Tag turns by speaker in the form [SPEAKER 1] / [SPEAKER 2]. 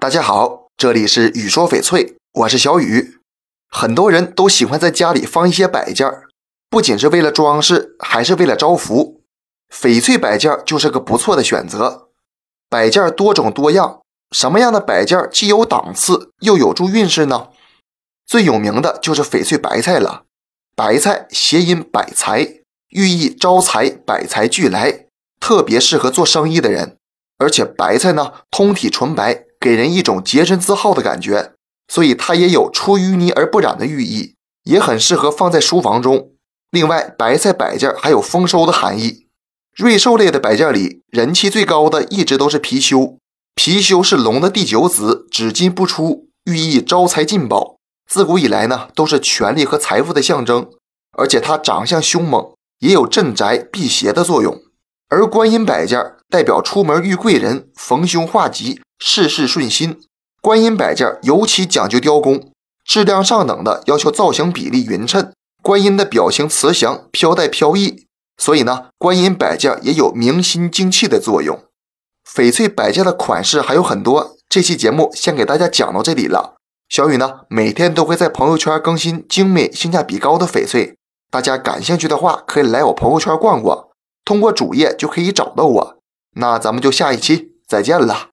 [SPEAKER 1] 大家好，这里是雨说翡翠，我是小雨。很多人都喜欢在家里放一些摆件，不仅是为了装饰，还是为了招福。翡翠摆件就是个不错的选择。摆件多种多样，什么样的摆件既有档次又有助运势呢？最有名的就是翡翠白菜了。白菜谐音百财，寓意招财、百财俱来，特别适合做生意的人。而且白菜呢，通体纯白。给人一种洁身自好的感觉，所以它也有出淤泥而不染的寓意，也很适合放在书房中。另外，白菜摆件还有丰收的含义。瑞兽类的摆件里，人气最高的一直都是貔貅。貔貅是龙的第九子，只进不出，寓意招财进宝。自古以来呢，都是权力和财富的象征。而且它长相凶猛，也有镇宅辟邪的作用。而观音摆件代表出门遇贵人，逢凶化吉。事事顺心，观音摆件尤其讲究雕工，质量上等的要求造型比例匀称，观音的表情慈祥，飘带飘逸，所以呢，观音摆件也有明心静气的作用。翡翠摆件的款式还有很多，这期节目先给大家讲到这里了。小雨呢，每天都会在朋友圈更新精美、性价比高的翡翠，大家感兴趣的话，可以来我朋友圈逛逛，通过主页就可以找到我。那咱们就下一期再见了。